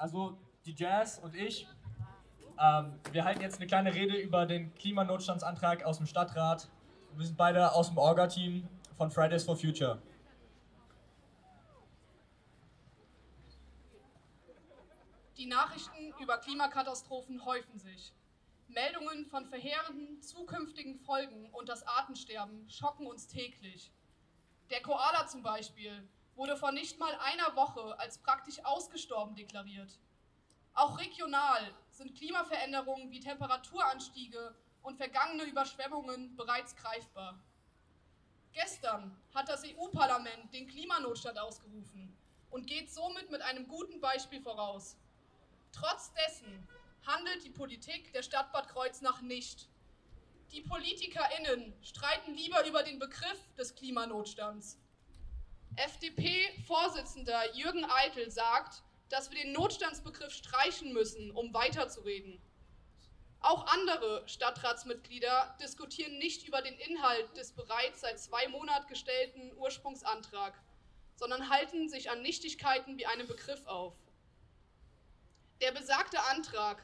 also die Jazz und ich, ähm, wir halten jetzt eine kleine Rede über den Klimanotstandsantrag aus dem Stadtrat. Wir sind beide aus dem Orga-Team von Fridays for Future. Die Nachrichten über Klimakatastrophen häufen sich. Meldungen von verheerenden zukünftigen Folgen und das Artensterben schocken uns täglich. Der Koala zum Beispiel wurde vor nicht mal einer Woche als praktisch ausgestorben deklariert. Auch regional sind Klimaveränderungen wie Temperaturanstiege und vergangene Überschwemmungen bereits greifbar. Gestern hat das EU-Parlament den Klimanotstand ausgerufen und geht somit mit einem guten Beispiel voraus. Trotz dessen handelt die Politik der Stadt Bad Kreuznach nicht. Die PolitikerInnen streiten lieber über den Begriff des Klimanotstands. FDP-Vorsitzender Jürgen Eitel sagt, dass wir den Notstandsbegriff streichen müssen, um weiterzureden. Auch andere Stadtratsmitglieder diskutieren nicht über den Inhalt des bereits seit zwei Monaten gestellten Ursprungsantrag, sondern halten sich an Nichtigkeiten wie einem Begriff auf. Der besagte Antrag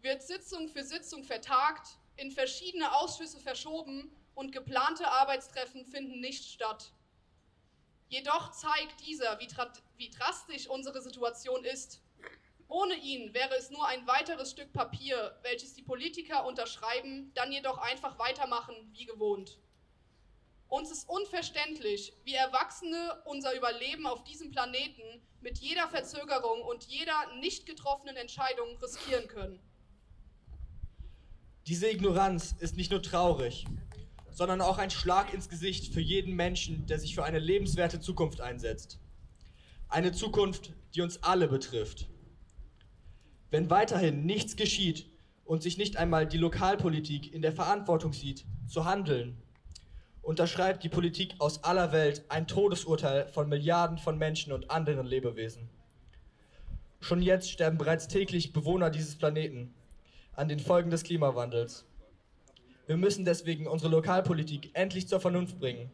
wird Sitzung für Sitzung vertagt, in verschiedene Ausschüsse verschoben und geplante Arbeitstreffen finden nicht statt. Jedoch zeigt dieser, wie, wie, drastisch unsere Situation ist. Ohne ihn wäre es nur ein weiteres Stück Papier, welches die Politiker unterschreiben, dann jedoch einfach weitermachen wie gewohnt. Uns ist unverständlich, wie Erwachsene unser Überleben auf diesem Planeten mit jeder Verzögerung und jeder nicht getroffenen Entscheidung riskieren können. Diese Ignoranz ist nicht nur traurig, sondern auch ein Schlag ins Gesicht für jeden Menschen, der sich für eine lebenswerte Zukunft einsetzt. Eine Zukunft, die uns alle betrifft. Wenn weiterhin nichts geschieht und sich nicht einmal die Lokalpolitik in der Verantwortung sieht, zu handeln, unterschreibt die Politik aus aller Welt ein Todesurteil von Milliarden von Menschen und anderen Lebewesen. Schon jetzt sterben bereits täglich Bewohner dieses Planeten an den Folgen des Klimawandels. Wir müssen deswegen unsere Lokalpolitik endlich zur Vernunft bringen.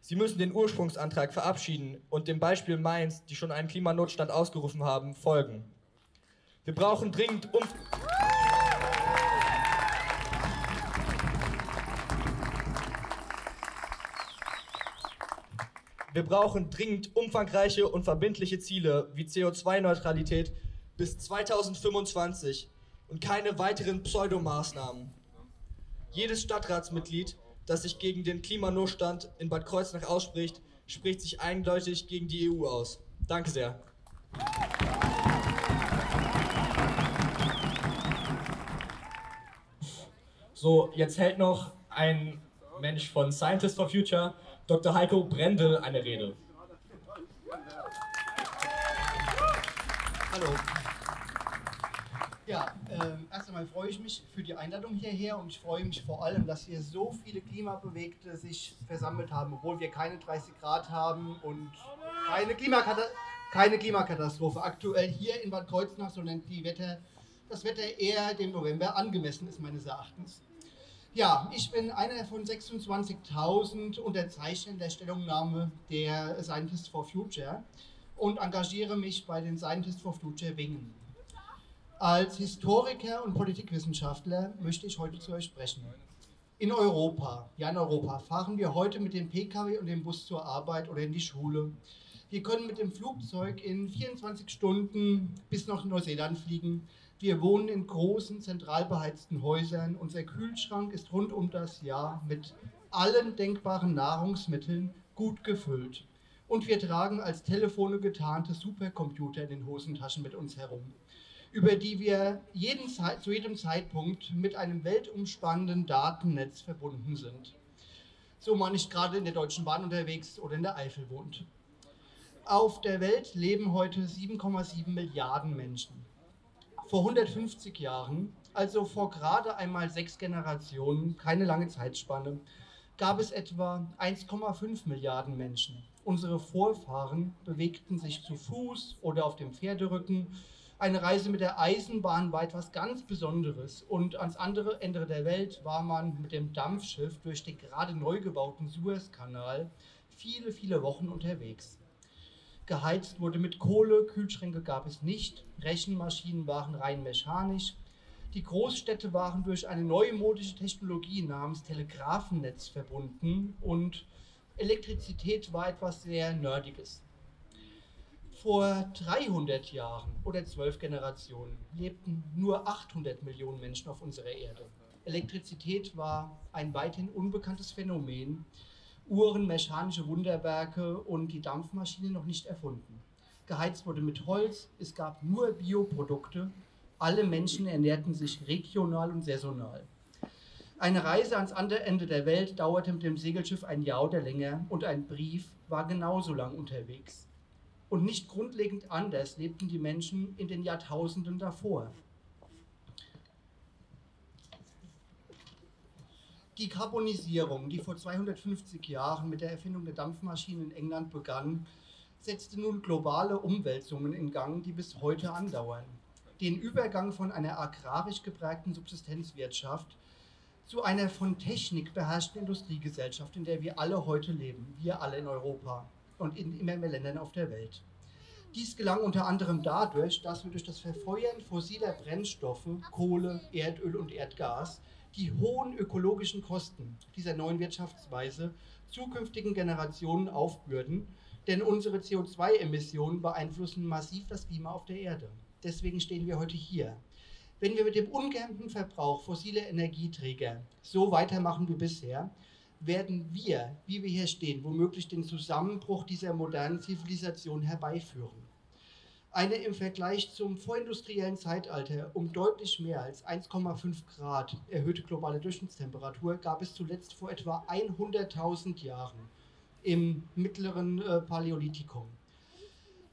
Sie müssen den Ursprungsantrag verabschieden und dem Beispiel Mainz, die schon einen Klimanotstand ausgerufen haben, folgen. Wir brauchen dringend um Wir brauchen dringend umfangreiche und verbindliche Ziele wie CO2-Neutralität bis 2025 und keine weiteren Pseudomaßnahmen. Jedes Stadtratsmitglied, das sich gegen den Klimanotstand in Bad Kreuznach ausspricht, spricht sich eindeutig gegen die EU aus. Danke sehr. So, jetzt hält noch ein Mensch von Scientists for Future, Dr. Heiko Brendel, eine Rede. Hallo. Ja, äh, erst einmal freue ich mich für die Einladung hierher und ich freue mich vor allem, dass hier so viele Klimabewegte sich versammelt haben, obwohl wir keine 30 Grad haben und keine, Klimakata keine Klimakatastrophe aktuell hier in Bad Kreuznach, sondern die Wetter, das Wetter eher dem November angemessen ist, meines Erachtens. Ja, ich bin einer von 26.000 Unterzeichnern der Stellungnahme der Scientists for Future und engagiere mich bei den Scientists for Future Wingen. Als Historiker und Politikwissenschaftler möchte ich heute zu euch sprechen. In Europa, ja in Europa, fahren wir heute mit dem Pkw und dem Bus zur Arbeit oder in die Schule. Wir können mit dem Flugzeug in 24 Stunden bis nach Neuseeland fliegen. Wir wohnen in großen, zentral beheizten Häusern. Unser Kühlschrank ist rund um das Jahr mit allen denkbaren Nahrungsmitteln gut gefüllt. Und wir tragen als Telefone getarnte Supercomputer in den Hosentaschen mit uns herum über die wir jeden, zu jedem Zeitpunkt mit einem weltumspannenden Datennetz verbunden sind. So man nicht gerade in der Deutschen Bahn unterwegs oder in der Eifel wohnt. Auf der Welt leben heute 7,7 Milliarden Menschen. Vor 150 Jahren, also vor gerade einmal sechs Generationen, keine lange Zeitspanne, gab es etwa 1,5 Milliarden Menschen. Unsere Vorfahren bewegten sich zu Fuß oder auf dem Pferderücken eine Reise mit der Eisenbahn war etwas ganz Besonderes und ans andere Ende der Welt war man mit dem Dampfschiff durch den gerade neu gebauten Suezkanal viele, viele Wochen unterwegs. Geheizt wurde mit Kohle, Kühlschränke gab es nicht, Rechenmaschinen waren rein mechanisch. Die Großstädte waren durch eine neumodische Technologie namens Telegrafennetz verbunden und Elektrizität war etwas sehr Nerdiges. Vor 300 Jahren oder zwölf Generationen lebten nur 800 Millionen Menschen auf unserer Erde. Elektrizität war ein weithin unbekanntes Phänomen, Uhren, mechanische Wunderwerke und die Dampfmaschine noch nicht erfunden. Geheizt wurde mit Holz, es gab nur Bioprodukte, alle Menschen ernährten sich regional und saisonal. Eine Reise ans andere Ende der Welt dauerte mit dem Segelschiff ein Jahr oder länger und ein Brief war genauso lang unterwegs. Und nicht grundlegend anders lebten die Menschen in den Jahrtausenden davor. Die Karbonisierung, die vor 250 Jahren mit der Erfindung der Dampfmaschinen in England begann, setzte nun globale Umwälzungen in Gang, die bis heute andauern. Den Übergang von einer agrarisch geprägten Subsistenzwirtschaft zu einer von Technik beherrschten Industriegesellschaft, in der wir alle heute leben, wir alle in Europa und in immer mehr Ländern auf der Welt. Dies gelang unter anderem dadurch, dass wir durch das Verfeuern fossiler Brennstoffe, Kohle, Erdöl und Erdgas die hohen ökologischen Kosten dieser neuen Wirtschaftsweise zukünftigen Generationen aufbürden, denn unsere CO2-Emissionen beeinflussen massiv das Klima auf der Erde. Deswegen stehen wir heute hier. Wenn wir mit dem ungehemmten Verbrauch fossiler Energieträger so weitermachen wie bisher, werden wir, wie wir hier stehen, womöglich den Zusammenbruch dieser modernen Zivilisation herbeiführen eine im Vergleich zum vorindustriellen Zeitalter um deutlich mehr als 1,5 Grad erhöhte globale Durchschnittstemperatur gab es zuletzt vor etwa 100.000 Jahren im mittleren äh, Paläolithikum.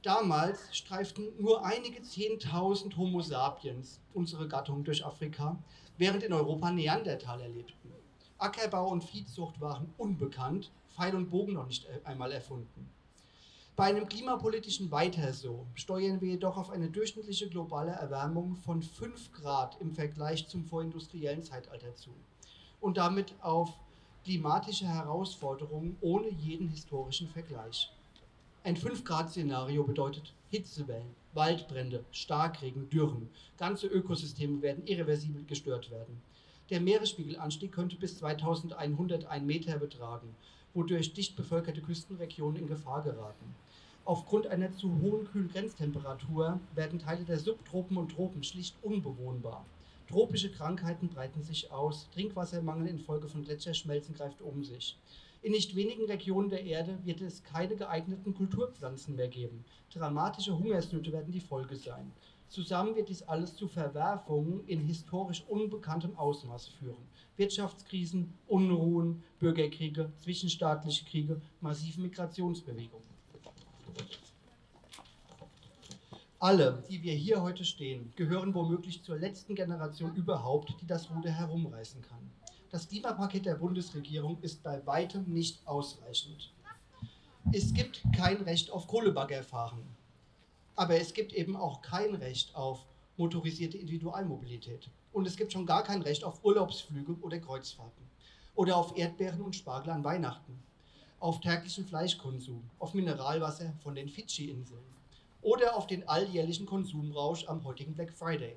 Damals streiften nur einige 10.000 Homo sapiens unsere Gattung durch Afrika, während in Europa Neandertaler lebten. Ackerbau und Viehzucht waren unbekannt, Pfeil und Bogen noch nicht äh, einmal erfunden. Bei einem klimapolitischen Weiter so steuern wir jedoch auf eine durchschnittliche globale Erwärmung von 5 Grad im Vergleich zum vorindustriellen Zeitalter zu und damit auf klimatische Herausforderungen ohne jeden historischen Vergleich. Ein 5-Grad-Szenario bedeutet Hitzewellen, Waldbrände, Starkregen, Dürren. Ganze Ökosysteme werden irreversibel gestört werden. Der Meeresspiegelanstieg könnte bis 2100 ein Meter betragen, wodurch dicht bevölkerte Küstenregionen in Gefahr geraten. Aufgrund einer zu hohen Kühlgrenztemperatur werden Teile der Subtropen und Tropen schlicht unbewohnbar. Tropische Krankheiten breiten sich aus, Trinkwassermangel infolge von Gletscherschmelzen greift um sich. In nicht wenigen Regionen der Erde wird es keine geeigneten Kulturpflanzen mehr geben. Dramatische Hungersnöte werden die Folge sein. Zusammen wird dies alles zu Verwerfungen in historisch unbekanntem Ausmaß führen. Wirtschaftskrisen, Unruhen, Bürgerkriege, zwischenstaatliche Kriege, massive Migrationsbewegungen. Alle, die wir hier heute stehen, gehören womöglich zur letzten Generation überhaupt, die das Ruder herumreißen kann. Das Klimapaket der Bundesregierung ist bei weitem nicht ausreichend. Es gibt kein Recht auf Kohlebaggerfahren, aber es gibt eben auch kein Recht auf motorisierte Individualmobilität. Und es gibt schon gar kein Recht auf Urlaubsflüge oder Kreuzfahrten oder auf Erdbeeren und Spargel an Weihnachten auf täglichen Fleischkonsum, auf Mineralwasser von den Fidschi-Inseln oder auf den alljährlichen Konsumrausch am heutigen Black Friday.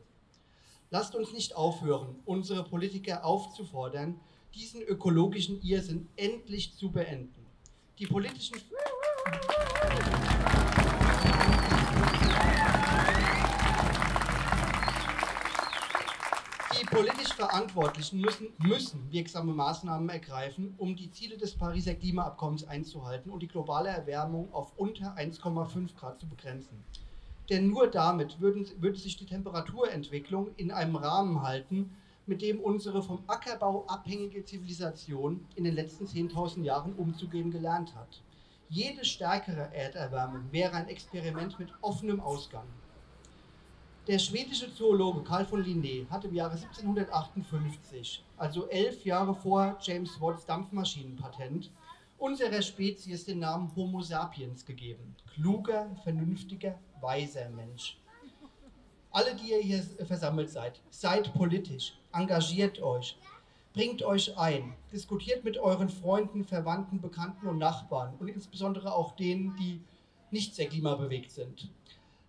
Lasst uns nicht aufhören, unsere Politiker aufzufordern, diesen ökologischen Irrsinn endlich zu beenden. Die politischen politisch Verantwortlichen müssen, müssen wirksame Maßnahmen ergreifen, um die Ziele des Pariser Klimaabkommens einzuhalten und die globale Erwärmung auf unter 1,5 Grad zu begrenzen. Denn nur damit würden, würde sich die Temperaturentwicklung in einem Rahmen halten, mit dem unsere vom Ackerbau abhängige Zivilisation in den letzten 10.000 Jahren umzugehen gelernt hat. Jede stärkere Erderwärmung wäre ein Experiment mit offenem Ausgang. Der schwedische Zoologe Carl von Linné hat im Jahre 1758, also elf Jahre vor James Watts Dampfmaschinenpatent, unserer Spezies den Namen Homo sapiens gegeben. Kluger, vernünftiger, weiser Mensch. Alle, die ihr hier versammelt seid, seid politisch, engagiert euch, bringt euch ein, diskutiert mit euren Freunden, Verwandten, Bekannten und Nachbarn und insbesondere auch denen, die nicht sehr klimabewegt sind.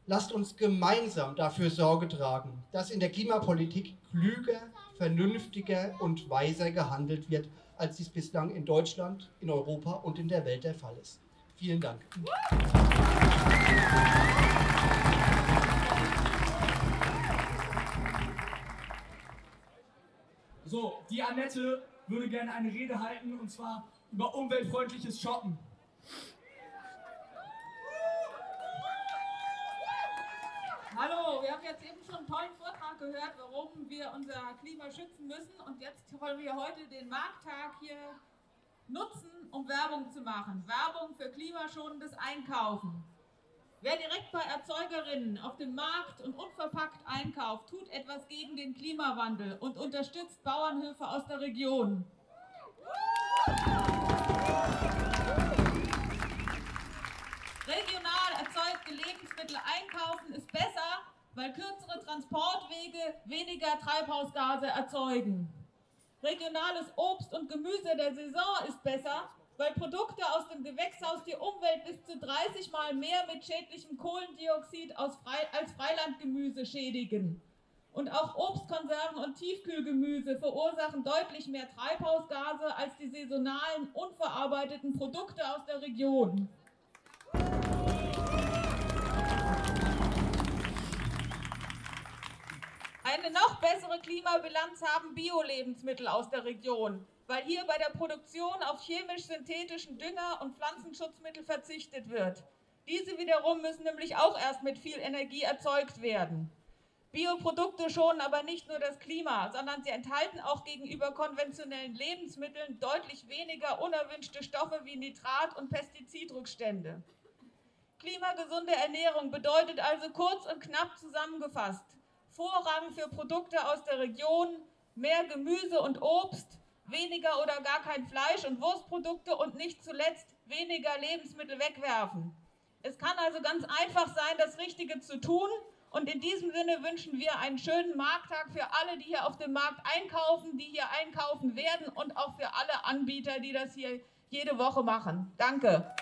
Lasst uns gemeinsam dafür Sorge tragen, dass in der Klimapolitik klüger, vernünftiger und weiser gehandelt wird, als dies bislang in Deutschland, in Europa und in der Welt der Fall ist. Vielen Dank. So, die Annette würde gerne eine Rede halten und zwar über umweltfreundliches Shoppen. Hallo, wir haben jetzt eben schon einen tollen Vortrag gehört, warum wir unser Klima schützen müssen. Und jetzt wollen wir heute den Markttag hier nutzen, um Werbung zu machen. Werbung für klimaschonendes Einkaufen. Wer direkt bei Erzeugerinnen auf dem Markt und unverpackt einkauft, tut etwas gegen den Klimawandel und unterstützt Bauernhöfe aus der Region. Regional erzeugte Lebensmittel einkaufen ist besser, weil kürzere Transportwege weniger Treibhausgase erzeugen. Regionales Obst und Gemüse der Saison ist besser, weil Produkte aus dem Gewächshaus die Umwelt bis zu 30 Mal mehr mit schädlichem Kohlendioxid als Freilandgemüse schädigen. Und auch Obstkonserven und Tiefkühlgemüse verursachen deutlich mehr Treibhausgase als die saisonalen, unverarbeiteten Produkte aus der Region. Eine noch bessere Klimabilanz haben Bio-Lebensmittel aus der Region, weil hier bei der Produktion auf chemisch-synthetischen Dünger und Pflanzenschutzmittel verzichtet wird. Diese wiederum müssen nämlich auch erst mit viel Energie erzeugt werden. Bioprodukte schonen aber nicht nur das Klima, sondern sie enthalten auch gegenüber konventionellen Lebensmitteln deutlich weniger unerwünschte Stoffe wie Nitrat- und Pestizidrückstände. Klimagesunde Ernährung bedeutet also kurz und knapp zusammengefasst, Vorrang für Produkte aus der Region, mehr Gemüse und Obst, weniger oder gar kein Fleisch und Wurstprodukte und nicht zuletzt weniger Lebensmittel wegwerfen. Es kann also ganz einfach sein, das Richtige zu tun. Und in diesem Sinne wünschen wir einen schönen Markttag für alle, die hier auf dem Markt einkaufen, die hier einkaufen werden und auch für alle Anbieter, die das hier jede Woche machen. Danke.